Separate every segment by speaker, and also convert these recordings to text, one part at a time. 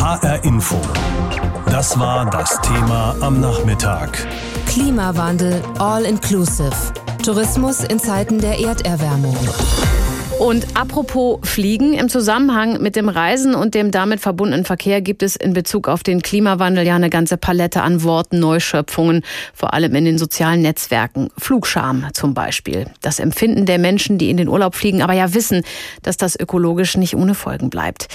Speaker 1: HR Info. Das war das Thema am Nachmittag.
Speaker 2: Klimawandel all inclusive. Tourismus in Zeiten der Erderwärmung.
Speaker 3: Und apropos Fliegen, im Zusammenhang mit dem Reisen und dem damit verbundenen Verkehr gibt es in Bezug auf den Klimawandel ja eine ganze Palette an Worten, Neuschöpfungen, vor allem in den sozialen Netzwerken. Flugscham zum Beispiel. Das Empfinden der Menschen, die in den Urlaub fliegen, aber ja wissen, dass das ökologisch nicht ohne Folgen bleibt.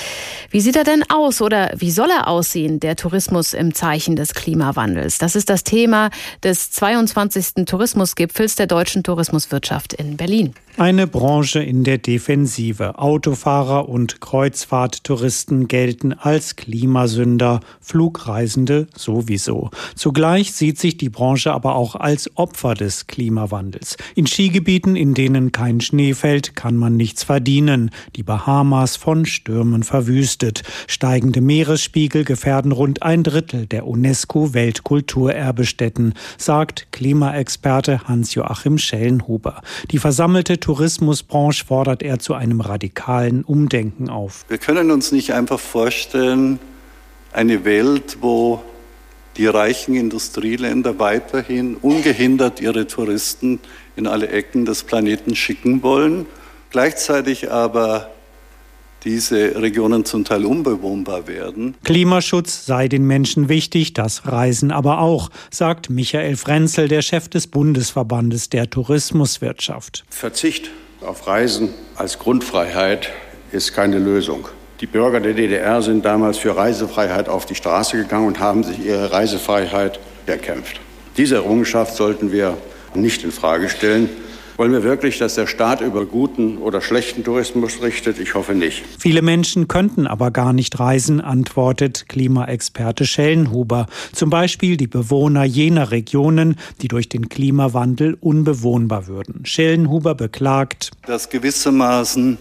Speaker 3: Wie sieht er denn aus oder wie soll er aussehen, der Tourismus im Zeichen des Klimawandels? Das ist das Thema des 22. Tourismusgipfels der deutschen Tourismuswirtschaft in Berlin.
Speaker 4: Eine Branche in der Defensive. Autofahrer und Kreuzfahrttouristen gelten als Klimasünder, Flugreisende sowieso. Zugleich sieht sich die Branche aber auch als Opfer des Klimawandels. In Skigebieten, in denen kein Schnee fällt, kann man nichts verdienen. Die Bahamas von Stürmen verwüstet. Steigende Meeresspiegel gefährden rund ein Drittel der UNESCO-Weltkulturerbestätten, sagt Klimaexperte Hans-Joachim Schellenhuber. Die versammelte Tourismusbranche fordert er zu einem radikalen Umdenken auf.
Speaker 5: Wir können uns nicht einfach vorstellen, eine Welt, wo die reichen Industrieländer weiterhin ungehindert ihre Touristen in alle Ecken des Planeten schicken wollen, gleichzeitig aber diese Regionen zum Teil unbewohnbar werden.
Speaker 4: Klimaschutz sei den Menschen wichtig, das Reisen aber auch, sagt Michael Frenzel, der Chef des Bundesverbandes der Tourismuswirtschaft.
Speaker 6: Verzicht auf Reisen als Grundfreiheit ist keine Lösung. Die Bürger der DDR sind damals für Reisefreiheit auf die Straße gegangen und haben sich ihre Reisefreiheit erkämpft. Diese Errungenschaft sollten wir nicht in Frage stellen. Wollen wir wirklich, dass der Staat über guten oder schlechten Tourismus richtet? Ich hoffe nicht.
Speaker 4: Viele Menschen könnten aber gar nicht reisen, antwortet Klimaexperte Schellenhuber. Zum Beispiel die Bewohner jener Regionen, die durch den Klimawandel unbewohnbar würden. Schellenhuber beklagt,
Speaker 5: dass gewissermaßen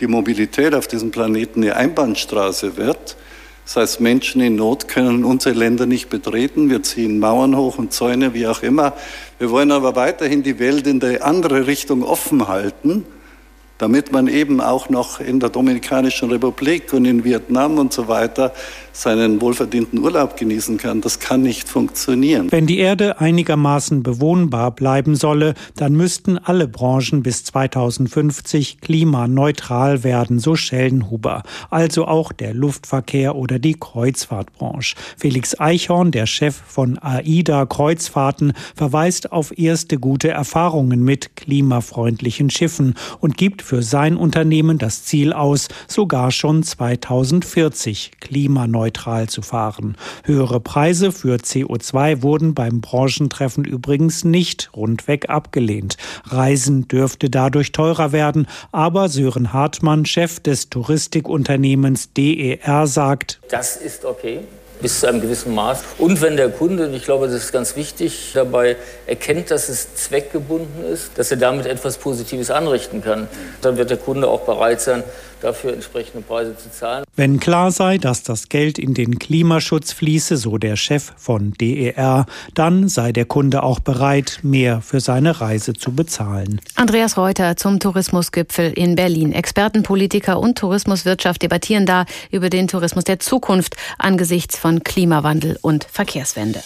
Speaker 5: die Mobilität auf diesem Planeten eine Einbahnstraße wird das heißt, Menschen in Not können unsere Länder nicht betreten. Wir ziehen Mauern hoch und Zäune, wie auch immer. Wir wollen aber weiterhin die Welt in die andere Richtung offen halten damit man eben auch noch in der Dominikanischen Republik und in Vietnam und so weiter seinen wohlverdienten Urlaub genießen kann. Das kann nicht funktionieren.
Speaker 4: Wenn die Erde einigermaßen bewohnbar bleiben solle, dann müssten alle Branchen bis 2050 klimaneutral werden, so Schellenhuber. Also auch der Luftverkehr oder die Kreuzfahrtbranche. Felix Eichhorn, der Chef von AIDA Kreuzfahrten, verweist auf erste gute Erfahrungen mit klimafreundlichen Schiffen und gibt für sein Unternehmen das Ziel aus, sogar schon 2040 klimaneutral zu fahren. Höhere Preise für CO2 wurden beim Branchentreffen übrigens nicht rundweg abgelehnt. Reisen dürfte dadurch teurer werden, aber Sören Hartmann, Chef des Touristikunternehmens DER, sagt,
Speaker 7: das ist okay bis zu einem gewissen Maß. Und wenn der Kunde, und ich glaube, das ist ganz wichtig, dabei erkennt, dass es zweckgebunden ist, dass er damit etwas Positives anrichten kann, dann wird der Kunde auch bereit sein, dafür entsprechende Preise zu zahlen.
Speaker 4: Wenn klar sei, dass das Geld in den Klimaschutz fließe, so der Chef von DER, dann sei der Kunde auch bereit, mehr für seine Reise zu bezahlen.
Speaker 3: Andreas Reuter zum Tourismusgipfel in Berlin. Experten, Politiker und Tourismuswirtschaft debattieren da über den Tourismus der Zukunft angesichts von Klimawandel und Verkehrswende.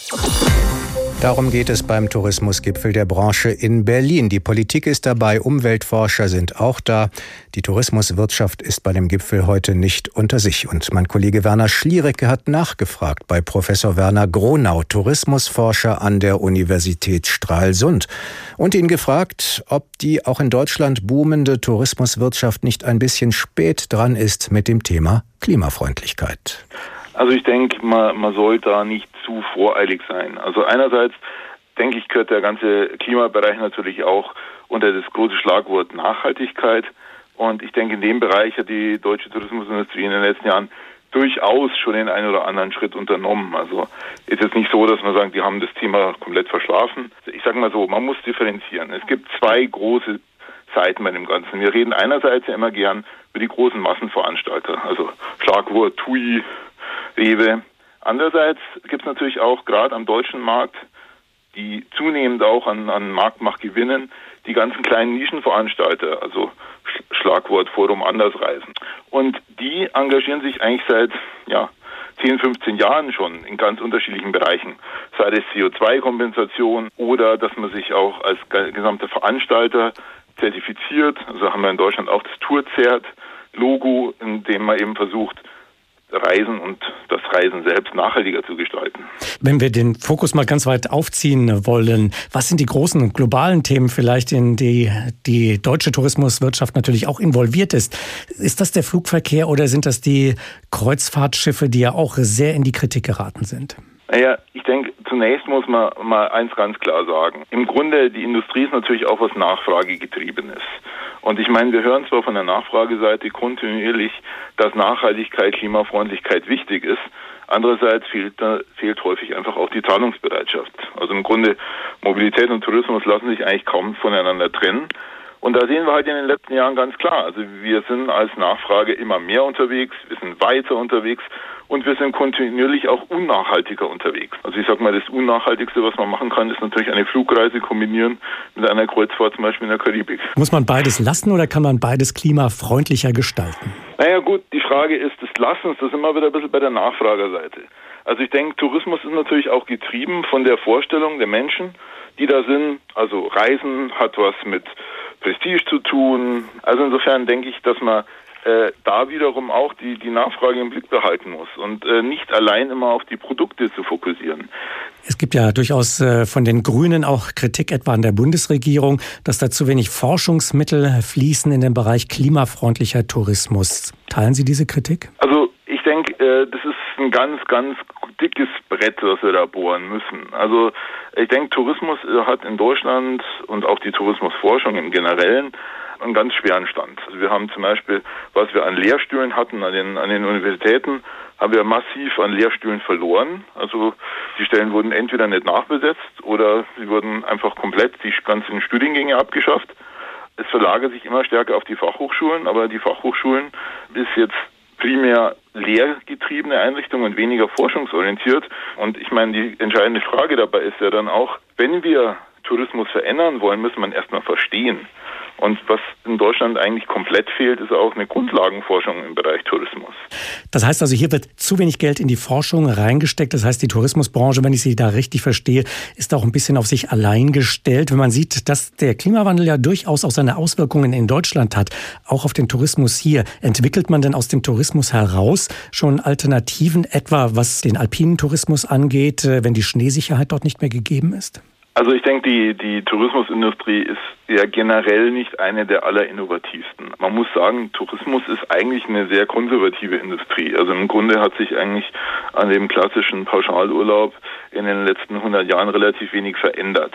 Speaker 8: Darum geht es beim Tourismusgipfel der Branche in Berlin. Die Politik ist dabei, Umweltforscher sind auch da. Die Tourismuswirtschaft ist bei dem Gipfel heute nicht unter sich. Und mein Kollege Werner Schlierecke hat nachgefragt bei Professor Werner Gronau, Tourismusforscher an der Universität Stralsund, und ihn gefragt, ob die auch in Deutschland boomende Tourismuswirtschaft nicht ein bisschen spät dran ist mit dem Thema Klimafreundlichkeit.
Speaker 9: Also ich denke, man, man soll da nicht zu voreilig sein. Also einerseits denke ich, gehört der ganze Klimabereich natürlich auch unter das große Schlagwort Nachhaltigkeit. Und ich denke, in dem Bereich hat die deutsche Tourismusindustrie in den letzten Jahren durchaus schon den einen oder anderen Schritt unternommen. Also ist jetzt nicht so, dass man sagt, die haben das Thema komplett verschlafen. Ich sage mal so, man muss differenzieren. Es gibt zwei große Seiten bei dem Ganzen. Wir reden einerseits ja immer gern über die großen Massenveranstalter, also Schlagwort TUI, Rewe. Andererseits gibt es natürlich auch gerade am deutschen Markt, die zunehmend auch an, an Marktmacht gewinnen, die ganzen kleinen Nischenveranstalter, also Schlagwort Forum Andersreisen. Und die engagieren sich eigentlich seit ja, 10, 15 Jahren schon in ganz unterschiedlichen Bereichen, sei es CO2-Kompensation oder dass man sich auch als gesamter Veranstalter zertifiziert. Also haben wir in Deutschland auch das Tourzert-Logo, in dem man eben versucht, Reisen und das Reisen selbst nachhaltiger zu gestalten.
Speaker 10: Wenn wir den Fokus mal ganz weit aufziehen wollen, was sind die großen globalen Themen vielleicht, in die die deutsche Tourismuswirtschaft natürlich auch involviert ist? Ist das der Flugverkehr oder sind das die Kreuzfahrtschiffe, die ja auch sehr in die Kritik geraten sind?
Speaker 9: Naja, ich denke, zunächst muss man mal eins ganz klar sagen. Im Grunde, die Industrie ist natürlich auch was Nachfragegetriebenes. Und ich meine, wir hören zwar von der Nachfrageseite kontinuierlich, dass Nachhaltigkeit, Klimafreundlichkeit wichtig ist. Andererseits fehlt, fehlt häufig einfach auch die Zahlungsbereitschaft. Also im Grunde, Mobilität und Tourismus lassen sich eigentlich kaum voneinander trennen. Und da sehen wir halt in den letzten Jahren ganz klar, also wir sind als Nachfrage immer mehr unterwegs, wir sind weiter unterwegs und wir sind kontinuierlich auch unnachhaltiger unterwegs. Also ich sag mal, das Unnachhaltigste, was man machen kann, ist natürlich eine Flugreise kombinieren mit einer Kreuzfahrt zum Beispiel in der Karibik.
Speaker 10: Muss man beides lassen oder kann man beides klimafreundlicher gestalten?
Speaker 9: Naja gut, die Frage ist des Lassens, das ist immer wieder ein bisschen bei der Nachfragerseite. Also ich denke, Tourismus ist natürlich auch getrieben von der Vorstellung der Menschen, die da sind. Also Reisen hat was mit Prestige zu tun. Also insofern denke ich, dass man äh, da wiederum auch die, die Nachfrage im Blick behalten muss und äh, nicht allein immer auf die Produkte zu fokussieren.
Speaker 10: Es gibt ja durchaus äh, von den Grünen auch Kritik etwa an der Bundesregierung, dass da zu wenig Forschungsmittel fließen in den Bereich klimafreundlicher Tourismus. Teilen Sie diese Kritik?
Speaker 9: Also ich denke, äh, das ist ein ganz, ganz dickes Brett, was wir da bohren müssen. Also ich denke, Tourismus hat in Deutschland und auch die Tourismusforschung im Generellen einen ganz schweren Stand. Also wir haben zum Beispiel, was wir an Lehrstühlen hatten an den, an den Universitäten, haben wir massiv an Lehrstühlen verloren. Also die Stellen wurden entweder nicht nachbesetzt oder sie wurden einfach komplett die ganzen Studiengänge abgeschafft. Es verlagert sich immer stärker auf die Fachhochschulen, aber die Fachhochschulen ist jetzt primär lehrgetriebene Einrichtungen und weniger forschungsorientiert. Und ich meine, die entscheidende Frage dabei ist ja dann auch, wenn wir Tourismus verändern wollen, muss man erstmal verstehen, und was in Deutschland eigentlich komplett fehlt, ist auch eine Grundlagenforschung im Bereich Tourismus.
Speaker 10: Das heißt also, hier wird zu wenig Geld in die Forschung reingesteckt. Das heißt, die Tourismusbranche, wenn ich sie da richtig verstehe, ist auch ein bisschen auf sich allein gestellt. Wenn man sieht, dass der Klimawandel ja durchaus auch seine Auswirkungen in Deutschland hat, auch auf den Tourismus hier, entwickelt man denn aus dem Tourismus heraus schon Alternativen, etwa was den alpinen Tourismus angeht, äh, wenn die Schneesicherheit dort nicht mehr gegeben ist?
Speaker 9: Also ich denke, die, die Tourismusindustrie ist ja generell nicht eine der allerinnovativsten. Man muss sagen, Tourismus ist eigentlich eine sehr konservative Industrie. Also im Grunde hat sich eigentlich an dem klassischen Pauschalurlaub in den letzten 100 Jahren relativ wenig verändert.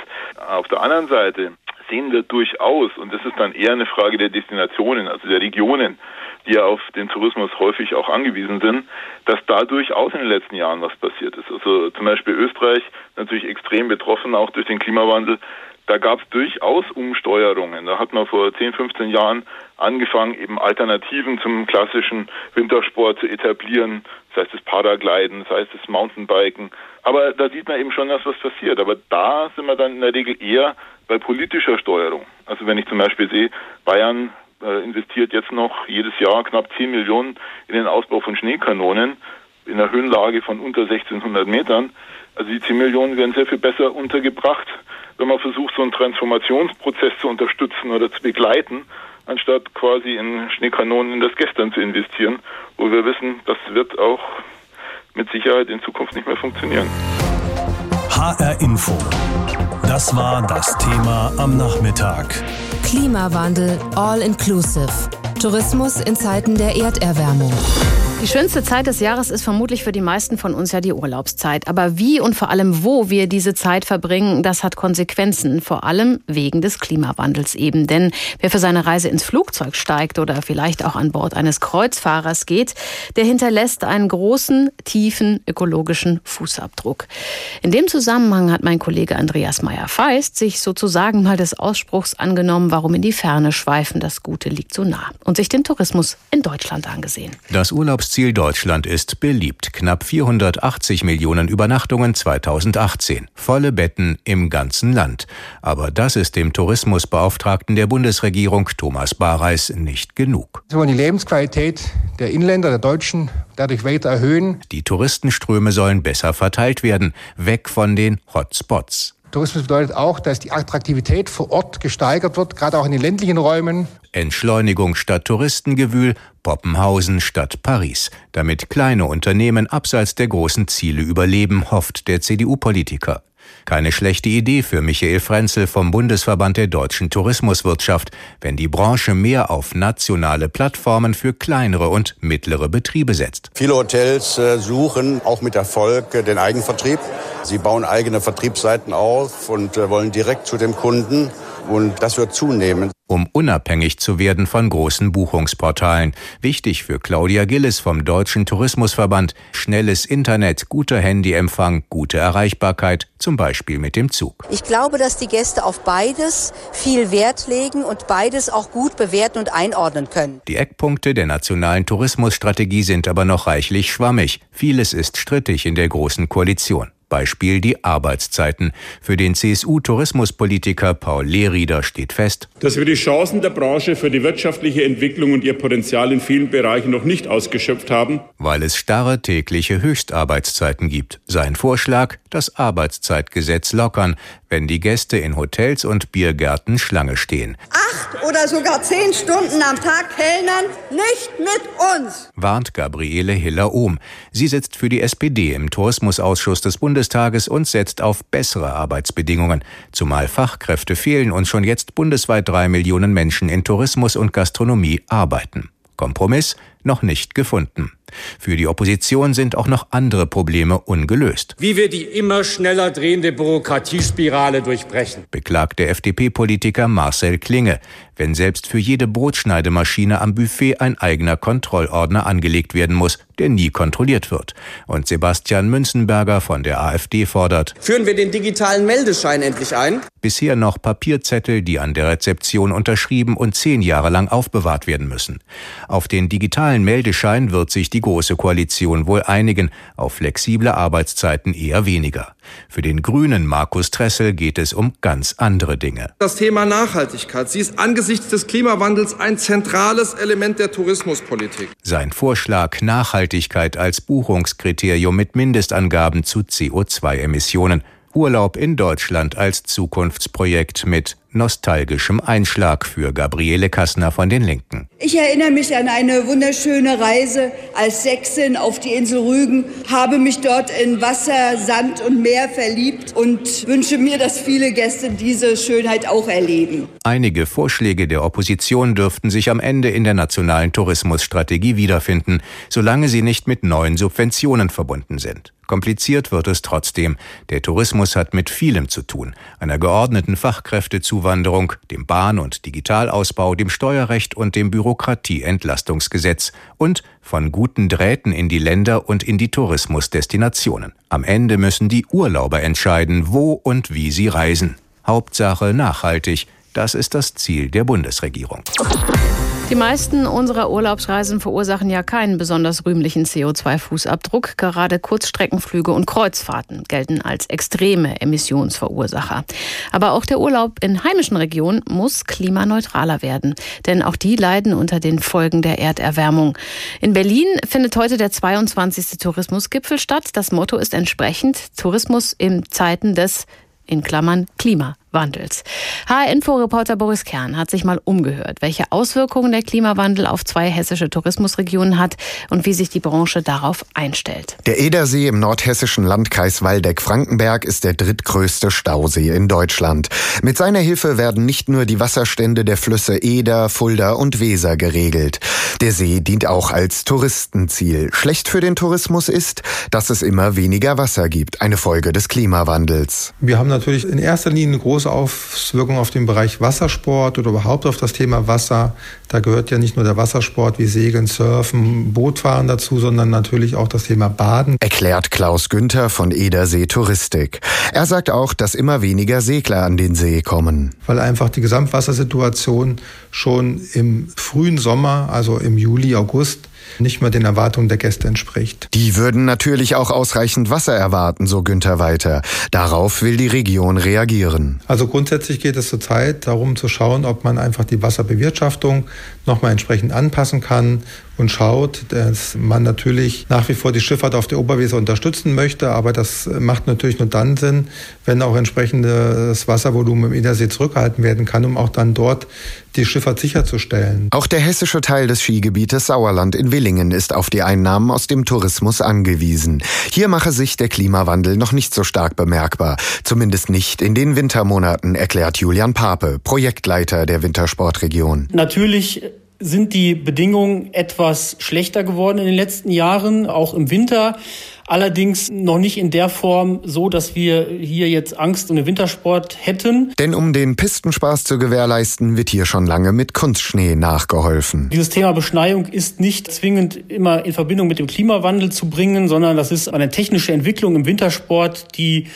Speaker 9: Auf der anderen Seite sehen wir durchaus, und das ist dann eher eine Frage der Destinationen, also der Regionen, die ja auf den Tourismus häufig auch angewiesen sind, dass da durchaus in den letzten Jahren was passiert ist. Also zum Beispiel Österreich natürlich extrem betroffen, auch durch den Klimawandel. Da gab es durchaus Umsteuerungen. Da hat man vor 10, 15 Jahren angefangen, eben Alternativen zum klassischen Wintersport zu etablieren. Das heißt das Paragliden, das heißt das Mountainbiken. Aber da sieht man eben schon, dass was passiert. Aber da sind wir dann in der Regel eher bei politischer Steuerung. Also wenn ich zum Beispiel sehe, Bayern investiert jetzt noch jedes Jahr knapp 10 Millionen in den Ausbau von Schneekanonen in einer Höhenlage von unter 1600 Metern. Also die 10 Millionen werden sehr viel besser untergebracht, wenn man versucht, so einen Transformationsprozess zu unterstützen oder zu begleiten, anstatt quasi in Schneekanonen in das Gestern zu investieren, wo wir wissen, das wird auch mit Sicherheit in Zukunft nicht mehr funktionieren.
Speaker 1: HR Info. Das war das Thema am Nachmittag.
Speaker 2: Klimawandel All Inclusive. Tourismus in Zeiten der Erderwärmung.
Speaker 3: Die schönste Zeit des Jahres ist vermutlich für die meisten von uns ja die Urlaubszeit. Aber wie und vor allem wo wir diese Zeit verbringen, das hat Konsequenzen. Vor allem wegen des Klimawandels eben. Denn wer für seine Reise ins Flugzeug steigt oder vielleicht auch an Bord eines Kreuzfahrers geht, der hinterlässt einen großen, tiefen ökologischen Fußabdruck. In dem Zusammenhang hat mein Kollege Andreas Meyer-Feist sich sozusagen mal des Ausspruchs angenommen, warum in die Ferne schweifen, das Gute liegt so nah. Und sich den Tourismus in Deutschland angesehen.
Speaker 8: Das Urlaubs Urlaubsziel Deutschland ist beliebt. Knapp 480 Millionen Übernachtungen 2018. Volle Betten im ganzen Land. Aber das ist dem Tourismusbeauftragten der Bundesregierung Thomas Bareis nicht genug.
Speaker 11: So die Lebensqualität der Inländer, der Deutschen, dadurch weiter erhöhen.
Speaker 8: Die Touristenströme sollen besser verteilt werden, weg von den Hotspots.
Speaker 11: Tourismus bedeutet auch, dass die Attraktivität vor Ort gesteigert wird, gerade auch in den ländlichen Räumen.
Speaker 8: Entschleunigung statt Touristengewühl, Poppenhausen statt Paris. Damit kleine Unternehmen abseits der großen Ziele überleben, hofft der CDU-Politiker. Keine schlechte Idee für Michael Frenzel vom Bundesverband der deutschen Tourismuswirtschaft, wenn die Branche mehr auf nationale Plattformen für kleinere und mittlere Betriebe setzt.
Speaker 6: Viele Hotels äh, suchen auch mit Erfolg äh, den Eigenvertrieb. Sie bauen eigene Vertriebsseiten auf und äh, wollen direkt zu dem Kunden. Und das wird zunehmen
Speaker 8: um unabhängig zu werden von großen Buchungsportalen. Wichtig für Claudia Gillis vom Deutschen Tourismusverband. Schnelles Internet, guter Handyempfang, gute Erreichbarkeit, zum Beispiel mit dem Zug.
Speaker 12: Ich glaube, dass die Gäste auf beides viel Wert legen und beides auch gut bewerten und einordnen können.
Speaker 8: Die Eckpunkte der nationalen Tourismusstrategie sind aber noch reichlich schwammig. Vieles ist strittig in der Großen Koalition. Beispiel die Arbeitszeiten. Für den CSU-Tourismuspolitiker Paul Lehrieder steht fest,
Speaker 13: dass wir die Chancen der Branche für die wirtschaftliche Entwicklung und ihr Potenzial in vielen Bereichen noch nicht ausgeschöpft haben.
Speaker 8: Weil es starre tägliche Höchstarbeitszeiten gibt. Sein Vorschlag, das Arbeitszeitgesetz lockern, wenn die Gäste in Hotels und Biergärten Schlange stehen.
Speaker 14: Acht oder sogar zehn Stunden am Tag kellnern, nicht mit uns,
Speaker 8: warnt Gabriele Hiller-Ohm. Sie sitzt für die SPD im Tourismusausschuss des Bundestages und setzt auf bessere Arbeitsbedingungen. Zumal Fachkräfte fehlen und schon jetzt bundesweit drei Millionen Menschen in Tourismus und Gastronomie arbeiten. Kompromiss noch nicht gefunden. Für die Opposition sind auch noch andere Probleme ungelöst.
Speaker 15: Wie wir die immer schneller drehende Bürokratiespirale durchbrechen,
Speaker 8: beklagt der FDP-Politiker Marcel Klinge, wenn selbst für jede Brotschneidemaschine am Buffet ein eigener Kontrollordner angelegt werden muss, der nie kontrolliert wird. Und Sebastian Münzenberger von der AfD fordert,
Speaker 16: führen wir den digitalen Meldeschein endlich ein?
Speaker 8: Bisher noch Papierzettel, die an der Rezeption unterschrieben und zehn Jahre lang aufbewahrt werden müssen. Auf den digitalen Meldeschein wird sich die die Große Koalition wohl einigen, auf flexible Arbeitszeiten eher weniger. Für den Grünen Markus Tressel geht es um ganz andere Dinge.
Speaker 17: Das Thema Nachhaltigkeit. Sie ist angesichts des Klimawandels ein zentrales Element der Tourismuspolitik.
Speaker 8: Sein Vorschlag Nachhaltigkeit als Buchungskriterium mit Mindestangaben zu CO2-Emissionen. Urlaub in Deutschland als Zukunftsprojekt mit nostalgischem Einschlag für Gabriele Kassner von den Linken.
Speaker 14: Ich erinnere mich an eine wunderschöne Reise als Sächsin auf die Insel Rügen, habe mich dort in Wasser, Sand und Meer verliebt und wünsche mir, dass viele Gäste diese Schönheit auch erleben.
Speaker 8: Einige Vorschläge der Opposition dürften sich am Ende in der nationalen Tourismusstrategie wiederfinden, solange sie nicht mit neuen Subventionen verbunden sind. Kompliziert wird es trotzdem. Der Tourismus hat mit vielem zu tun. Einer geordneten Fachkräftezuwanderung, dem Bahn- und Digitalausbau, dem Steuerrecht und dem Bürokratieentlastungsgesetz und von guten Drähten in die Länder und in die Tourismusdestinationen. Am Ende müssen die Urlauber entscheiden, wo und wie sie reisen. Hauptsache nachhaltig. Das ist das Ziel der Bundesregierung.
Speaker 3: Die meisten unserer Urlaubsreisen verursachen ja keinen besonders rühmlichen CO2-Fußabdruck. Gerade Kurzstreckenflüge und Kreuzfahrten gelten als extreme Emissionsverursacher. Aber auch der Urlaub in heimischen Regionen muss klimaneutraler werden. Denn auch die leiden unter den Folgen der Erderwärmung. In Berlin findet heute der 22. Tourismusgipfel statt. Das Motto ist entsprechend Tourismus in Zeiten des in Klammern Klimawandels. HR-Info-Reporter Boris Kern hat sich mal umgehört, welche Auswirkungen der Klimawandel auf zwei hessische Tourismusregionen hat und wie sich die Branche darauf einstellt.
Speaker 18: Der Edersee im nordhessischen Landkreis Waldeck-Frankenberg ist der drittgrößte Stausee in Deutschland. Mit seiner Hilfe werden nicht nur die Wasserstände der Flüsse Eder, Fulda und Weser geregelt. Der See dient auch als Touristenziel. Schlecht für den Tourismus ist, dass es immer weniger Wasser gibt, eine Folge des Klimawandels.
Speaker 19: Wir haben natürlich in erster Linie eine große Auswirkung auf den Bereich Wassersport oder überhaupt auf das Thema Wasser. Da gehört ja nicht nur der Wassersport wie Segeln, Surfen, Bootfahren dazu, sondern natürlich auch das Thema Baden.
Speaker 18: Erklärt Klaus Günther von Edersee Touristik. Er sagt auch, dass immer weniger Segler an den See kommen.
Speaker 19: Weil einfach die Gesamtwassersituation schon im frühen Sommer, also im Juli, August, nicht mehr den Erwartungen der Gäste entspricht.
Speaker 18: Die würden natürlich auch ausreichend Wasser erwarten, so Günther weiter. Darauf will die Region reagieren.
Speaker 19: Also grundsätzlich geht es zurzeit darum zu schauen, ob man einfach die Wasserbewirtschaftung nochmal entsprechend anpassen kann und schaut, dass man natürlich nach wie vor die Schifffahrt auf der Oberweser unterstützen möchte, aber das macht natürlich nur dann Sinn, wenn auch entsprechendes Wasservolumen im Innersee zurückgehalten werden kann, um auch dann dort die Schifffahrt sicherzustellen.
Speaker 18: Auch der hessische Teil des Skigebietes Sauerland in Willingen ist auf die Einnahmen aus dem Tourismus angewiesen. Hier mache sich der Klimawandel noch nicht so stark bemerkbar, zumindest nicht in den Wintermonaten, erklärt Julian Pape, Projektleiter der Wintersportregion.
Speaker 20: Natürlich sind die Bedingungen etwas schlechter geworden in den letzten Jahren, auch im Winter. Allerdings noch nicht in der Form so, dass wir hier jetzt Angst um den Wintersport hätten.
Speaker 18: Denn um den Pistenspaß zu gewährleisten, wird hier schon lange mit Kunstschnee nachgeholfen.
Speaker 20: Dieses Thema Beschneiung ist nicht zwingend immer in Verbindung mit dem Klimawandel zu bringen, sondern das ist eine technische Entwicklung im Wintersport, die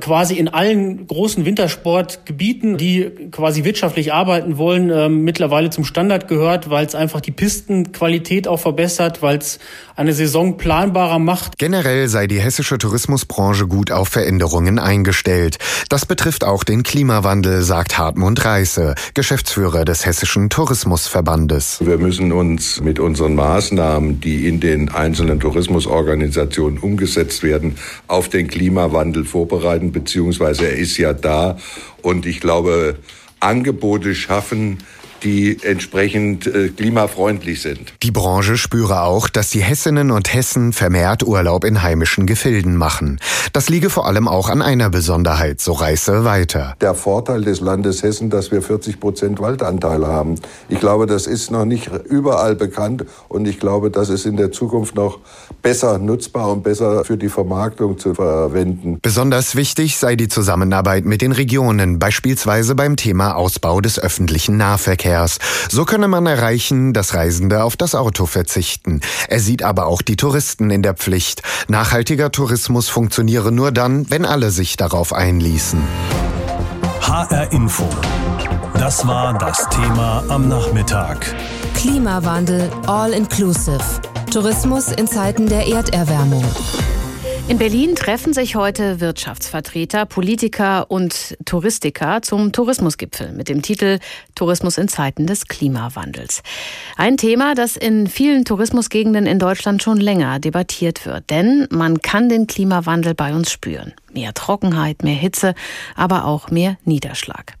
Speaker 20: quasi in allen großen Wintersportgebieten, die quasi wirtschaftlich arbeiten wollen, äh, mittlerweile zum Standard gehört, weil es einfach die Pistenqualität auch verbessert, weil es eine Saison planbarer macht.
Speaker 18: Generell sei die hessische Tourismusbranche gut auf Veränderungen eingestellt. Das betrifft auch den Klimawandel, sagt Hartmut Reiße, Geschäftsführer des Hessischen Tourismusverbandes.
Speaker 21: Wir müssen uns mit unseren Maßnahmen, die in den einzelnen Tourismusorganisationen umgesetzt werden, auf den Klimawandel vorbereiten, beziehungsweise er ist ja da. Und ich glaube, Angebote schaffen, die entsprechend äh, klimafreundlich sind.
Speaker 18: Die Branche spüre auch, dass die Hessinnen und Hessen vermehrt Urlaub in heimischen Gefilden machen. Das liege vor allem auch an einer Besonderheit, so Reiße weiter.
Speaker 21: Der Vorteil des Landes Hessen, dass wir 40 Prozent Waldanteil haben. Ich glaube, das ist noch nicht überall bekannt und ich glaube, das ist in der Zukunft noch besser nutzbar und besser für die Vermarktung zu verwenden.
Speaker 18: Besonders wichtig sei die Zusammenarbeit mit den Regionen, beispielsweise beim Thema Ausbau des öffentlichen Nahverkehrs. Verkehrs. So könne man erreichen, dass Reisende auf das Auto verzichten. Er sieht aber auch die Touristen in der Pflicht. Nachhaltiger Tourismus funktioniere nur dann, wenn alle sich darauf einließen.
Speaker 1: HR Info. Das war das Thema am Nachmittag.
Speaker 2: Klimawandel All Inclusive. Tourismus in Zeiten der Erderwärmung.
Speaker 3: In Berlin treffen sich heute Wirtschaftsvertreter, Politiker und Touristiker zum Tourismusgipfel mit dem Titel Tourismus in Zeiten des Klimawandels. Ein Thema, das in vielen Tourismusgegenden in Deutschland schon länger debattiert wird, denn man kann den Klimawandel bei uns spüren. Mehr Trockenheit, mehr Hitze, aber auch mehr Niederschlag.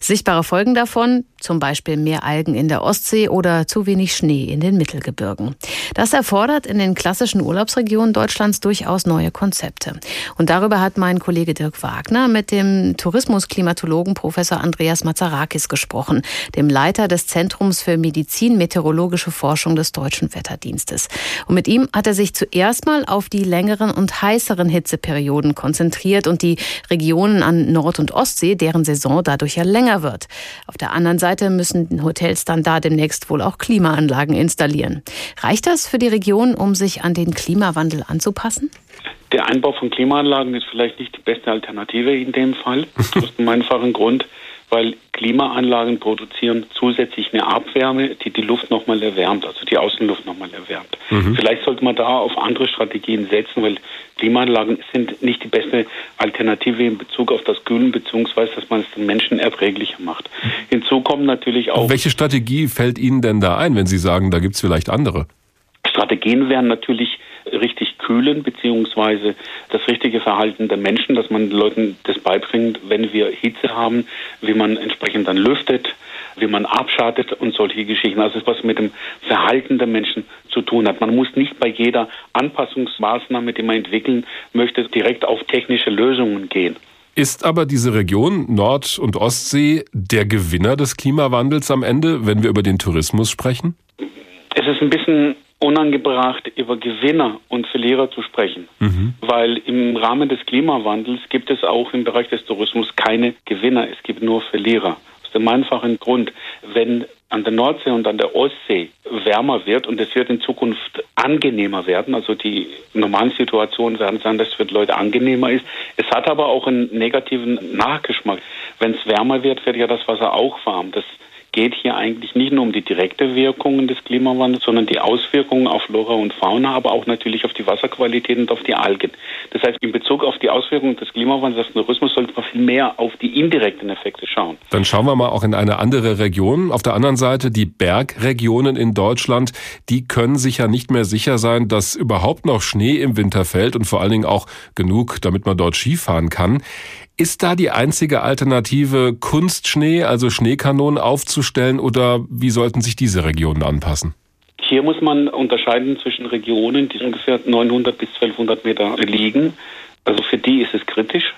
Speaker 3: Sichtbare Folgen davon, zum Beispiel mehr Algen in der Ostsee oder zu wenig Schnee in den Mittelgebirgen. Das erfordert in den klassischen Urlaubsregionen Deutschlands durchaus neue Konzepte. Und darüber hat mein Kollege Dirk Wagner mit dem Tourismusklimatologen Professor Andreas Mazarakis gesprochen, dem Leiter des Zentrums für Medizin-Meteorologische Forschung des Deutschen Wetterdienstes. Und mit ihm hat er sich zuerst mal auf die längeren und heißeren Hitzeperioden konzentriert und die Regionen an Nord- und Ostsee, deren Saison dadurch ja länger wird. Auf der anderen Seite müssen Hotels dann da demnächst wohl auch Klimaanlagen installieren. Reicht das für die Region, um sich an den Klimawandel anzupassen?
Speaker 22: Der Einbau von Klimaanlagen ist vielleicht nicht die beste Alternative in dem Fall. Aus dem einfachen Grund, weil Klimaanlagen produzieren zusätzlich eine Abwärme, die die Luft nochmal erwärmt, also die Außenluft nochmal erwärmt. Mhm. Vielleicht sollte man da auf andere Strategien setzen, weil Klimaanlagen sind nicht die beste Alternative in Bezug auf das Kühlen, beziehungsweise dass man es den Menschen erträglicher macht. Hinzu kommen natürlich auch.
Speaker 23: Welche Strategie fällt Ihnen denn da ein, wenn Sie sagen, da gibt es vielleicht andere?
Speaker 22: Strategien wären natürlich richtig kühlen, beziehungsweise das richtige Verhalten der Menschen, dass man Leuten das beibringt, wenn wir Hitze haben, wie man entsprechend dann lüftet, wie man abschattet und solche Geschichten. Also was mit dem Verhalten der Menschen zu tun hat. Man muss nicht bei jeder Anpassungsmaßnahme, die man entwickeln möchte, direkt auf technische Lösungen gehen.
Speaker 23: Ist aber diese Region Nord- und Ostsee der Gewinner des Klimawandels am Ende, wenn wir über den Tourismus sprechen?
Speaker 22: Es ist ein bisschen unangebracht, über Gewinner und Verlierer zu sprechen. Mhm. Weil im Rahmen des Klimawandels gibt es auch im Bereich des Tourismus keine Gewinner, es gibt nur Verlierer. Aus dem einfachen Grund, wenn an der Nordsee und an der Ostsee wärmer wird und es wird in Zukunft angenehmer werden, also die normalen Situationen werden sein, dass es für die Leute angenehmer ist. Es hat aber auch einen negativen Nachgeschmack. Wenn es wärmer wird, wird ja das Wasser auch warm. Das geht hier eigentlich nicht nur um die direkte Wirkungen des Klimawandels, sondern die Auswirkungen auf Flora und Fauna, aber auch natürlich auf die Wasserqualität und auf die Algen. Das heißt, in Bezug auf die Auswirkungen des Klimawandels auf den Tourismus sollte man viel mehr auf die indirekten Effekte schauen.
Speaker 23: Dann schauen wir mal auch in eine andere Region. Auf der anderen Seite die Bergregionen in Deutschland, die können sich ja nicht mehr sicher sein, dass überhaupt noch Schnee im Winter fällt und vor allen Dingen auch genug, damit man dort Skifahren kann. Ist da die einzige Alternative Kunstschnee, also Schneekanonen aufzustellen oder wie sollten sich diese Regionen anpassen?
Speaker 22: Hier muss man unterscheiden zwischen Regionen, die ungefähr 900 bis 1200 Meter liegen. Also für die ist es kritisch.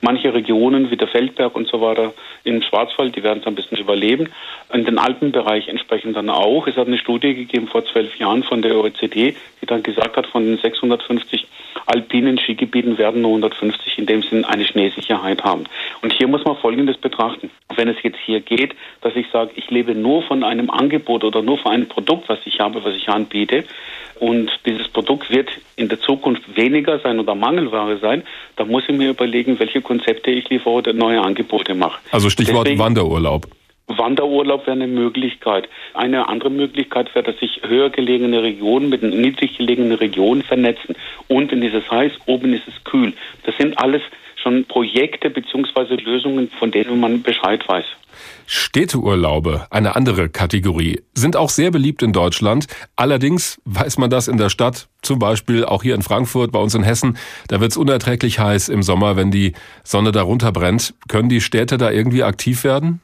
Speaker 22: Manche Regionen wie der Feldberg und so weiter im Schwarzwald, die werden es ein bisschen überleben. In den Alpenbereich entsprechend dann auch. Es hat eine Studie gegeben vor zwölf Jahren von der OECD, die dann gesagt hat, von den 650 alpinen Skigebieten werden nur 150 in dem Sinn eine Schneesicherheit haben. Und hier muss man Folgendes betrachten. Wenn es jetzt hier geht, dass ich sage, ich lebe nur von einem Angebot oder nur von einem Produkt, was ich habe, was ich anbiete, und dieses Produkt wird in der Zukunft weniger sein oder Mangelware sein, dann muss ich mir überlegen, welche Konzepte ich liefere oder neue Angebote mache.
Speaker 23: Also Stichwort Deswegen, Wanderurlaub.
Speaker 22: Wanderurlaub wäre eine Möglichkeit. Eine andere Möglichkeit wäre, dass sich höher gelegene Regionen mit niedrig gelegenen Regionen vernetzen. Unten ist es heiß, oben ist es kühl. Das sind alles schon Projekte bzw. Lösungen, von denen man Bescheid weiß.
Speaker 23: Städteurlaube, eine andere Kategorie, sind auch sehr beliebt in Deutschland. Allerdings weiß man das in der Stadt, zum Beispiel auch hier in Frankfurt, bei uns in Hessen, da wird es unerträglich heiß im Sommer, wenn die Sonne darunter brennt. Können die Städte da irgendwie aktiv werden?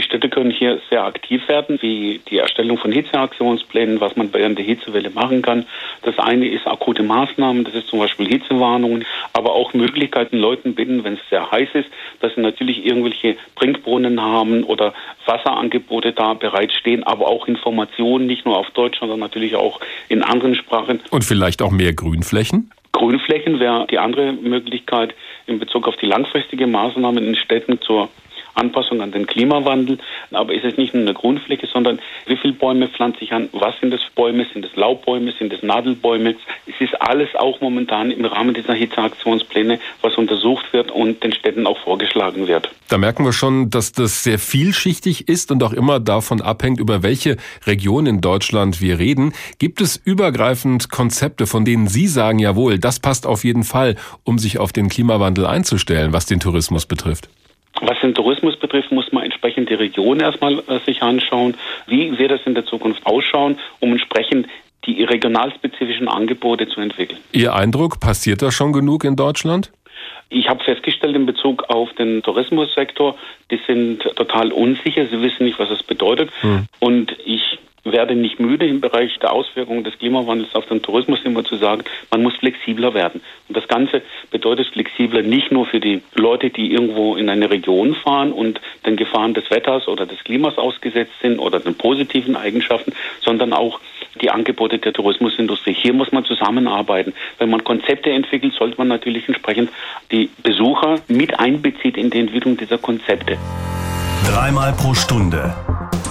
Speaker 22: Die Städte können hier sehr aktiv werden, wie die Erstellung von Hitzeaktionsplänen, was man während der Hitzewelle machen kann. Das eine ist akute Maßnahmen, das ist zum Beispiel Hitzewarnungen, aber auch Möglichkeiten, Leuten bitten, wenn es sehr heiß ist, dass sie natürlich irgendwelche Trinkbrunnen haben oder Wasserangebote da bereitstehen, aber auch Informationen, nicht nur auf Deutsch, sondern natürlich auch in anderen Sprachen.
Speaker 23: Und vielleicht auch mehr Grünflächen?
Speaker 22: Grünflächen wäre die andere Möglichkeit in Bezug auf die langfristige Maßnahmen in Städten zur Anpassung an den Klimawandel. Aber es ist nicht nur eine Grundfläche, sondern wie viele Bäume pflanze ich an? Was sind das Bäume? Sind es Laubbäume? Sind es Nadelbäume? Es ist alles auch momentan im Rahmen dieser Hitzeaktionspläne, was untersucht wird und den Städten auch vorgeschlagen wird.
Speaker 23: Da merken wir schon, dass das sehr vielschichtig ist und auch immer davon abhängt, über welche Region in Deutschland wir reden. Gibt es übergreifend Konzepte, von denen Sie sagen, jawohl, das passt auf jeden Fall, um sich auf den Klimawandel einzustellen, was den Tourismus betrifft?
Speaker 22: Was den Tourismus betrifft, muss man entsprechend die Region erstmal äh, sich anschauen. Wie wird das in der Zukunft ausschauen, um entsprechend die regionalspezifischen Angebote zu entwickeln.
Speaker 23: Ihr Eindruck, passiert da schon genug in Deutschland?
Speaker 22: Ich habe festgestellt in Bezug auf den Tourismussektor, die sind total unsicher, sie wissen nicht, was es bedeutet. Hm. Und ich werde nicht müde, im Bereich der Auswirkungen des Klimawandels auf den Tourismus immer zu sagen, man muss flexibler werden. Und das Ganze bedeutet flexibler nicht nur für die Leute, die irgendwo in eine Region fahren und den Gefahren des Wetters oder des Klimas ausgesetzt sind oder den positiven Eigenschaften, sondern auch die Angebote der Tourismusindustrie. Hier muss man zusammenarbeiten. Wenn man Konzepte entwickelt, sollte man natürlich entsprechend die Besucher mit einbeziehen in die Entwicklung dieser Konzepte.
Speaker 1: Dreimal pro Stunde